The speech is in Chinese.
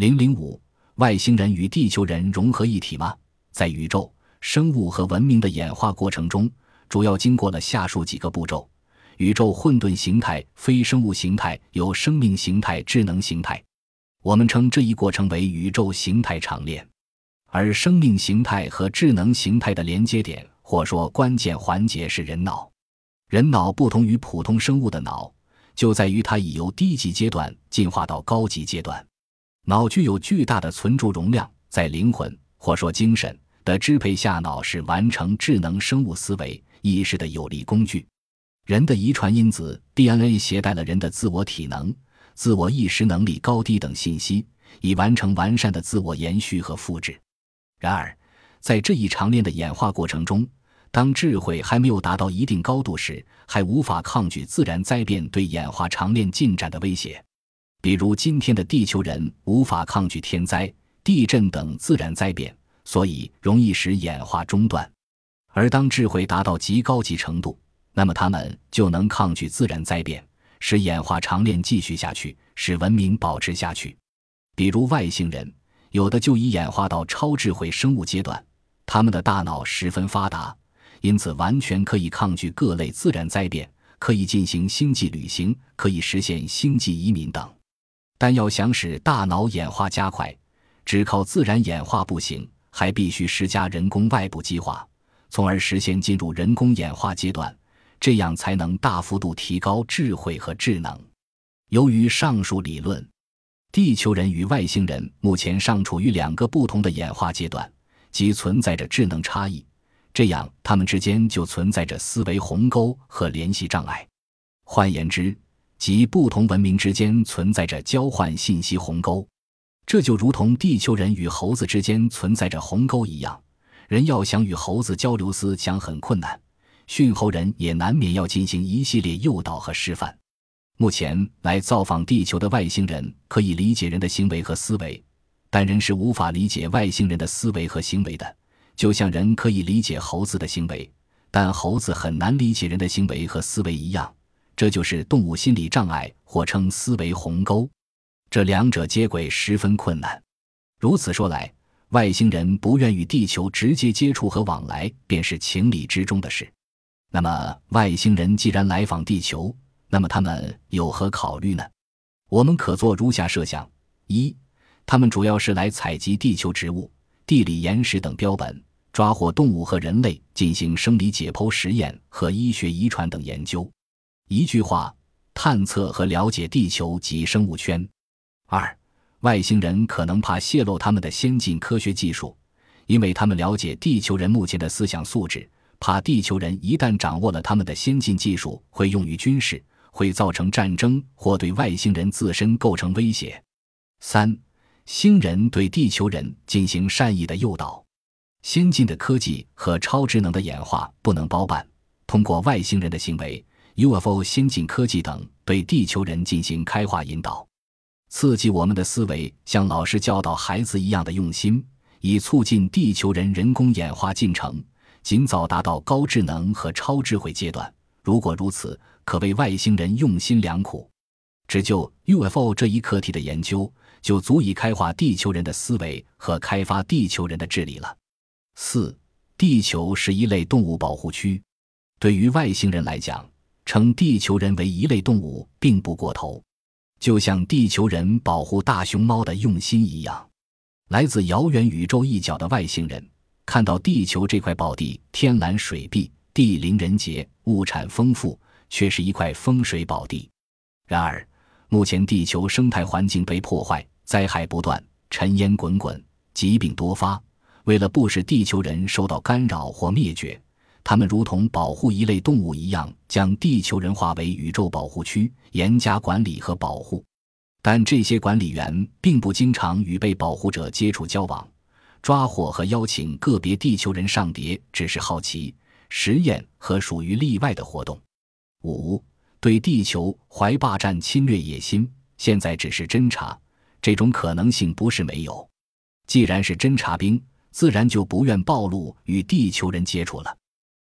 零零五，外星人与地球人融合一体吗？在宇宙、生物和文明的演化过程中，主要经过了下述几个步骤：宇宙混沌形态、非生物形态、有生命形态、智能形态。我们称这一过程为宇宙形态长链。而生命形态和智能形态的连接点，或说关键环节是人脑。人脑不同于普通生物的脑，就在于它已由低级阶段进化到高级阶段。脑具有巨大的存储容量，在灵魂或说精神的支配下，脑是完成智能生物思维意识的有力工具。人的遗传因子 DNA 携带了人的自我体能、自我意识能力高低等信息，以完成完善的自我延续和复制。然而，在这一长链的演化过程中，当智慧还没有达到一定高度时，还无法抗拒自然灾变对演化长链进展的威胁。比如，今天的地球人无法抗拒天灾、地震等自然灾变，所以容易使演化中断。而当智慧达到极高级程度，那么他们就能抗拒自然灾变，使演化长链继续下去，使文明保持下去。比如外星人。有的就已演化到超智慧生物阶段，他们的大脑十分发达，因此完全可以抗拒各类自然灾变，可以进行星际旅行，可以实现星际移民等。但要想使大脑演化加快，只靠自然演化不行，还必须施加人工外部激化，从而实现进入人工演化阶段，这样才能大幅度提高智慧和智能。由于上述理论。地球人与外星人目前尚处于两个不同的演化阶段，即存在着智能差异，这样他们之间就存在着思维鸿沟和联系障碍。换言之，即不同文明之间存在着交换信息鸿沟。这就如同地球人与猴子之间存在着鸿沟一样，人要想与猴子交流思想很困难，驯猴人也难免要进行一系列诱导和示范。目前来造访地球的外星人可以理解人的行为和思维，但人是无法理解外星人的思维和行为的。就像人可以理解猴子的行为，但猴子很难理解人的行为和思维一样。这就是动物心理障碍，或称思维鸿沟。这两者接轨十分困难。如此说来，外星人不愿与地球直接接触和往来，便是情理之中的事。那么，外星人既然来访地球，那么他们有何考虑呢？我们可做如下设想：一，他们主要是来采集地球植物、地理岩石等标本，抓获动物和人类进行生理解剖实验和医学遗传等研究。一句话，探测和了解地球及生物圈。二，外星人可能怕泄露他们的先进科学技术，因为他们了解地球人目前的思想素质，怕地球人一旦掌握了他们的先进技术，会用于军事。会造成战争或对外星人自身构成威胁。三，星人对地球人进行善意的诱导。先进的科技和超智能的演化不能包办，通过外星人的行为、UFO、先进科技等对地球人进行开化引导，刺激我们的思维，像老师教导孩子一样的用心，以促进地球人人工演化进程，尽早达到高智能和超智慧阶段。如果如此，可谓外星人用心良苦。只就 UFO 这一课题的研究，就足以开化地球人的思维和开发地球人的智力了。四，地球是一类动物保护区。对于外星人来讲，称地球人为一类动物并不过头，就像地球人保护大熊猫的用心一样。来自遥远宇宙一角的外星人看到地球这块宝地，天蓝水碧。地灵人杰，物产丰富，却是一块风水宝地。然而，目前地球生态环境被破坏，灾害不断，尘烟滚滚，疾病多发。为了不使地球人受到干扰或灭绝，他们如同保护一类动物一样，将地球人化为宇宙保护区，严加管理和保护。但这些管理员并不经常与被保护者接触交往，抓获和邀请个别地球人上碟，只是好奇。实验和属于例外的活动。五，对地球怀霸占侵略野心，现在只是侦察，这种可能性不是没有。既然是侦察兵，自然就不愿暴露与地球人接触了。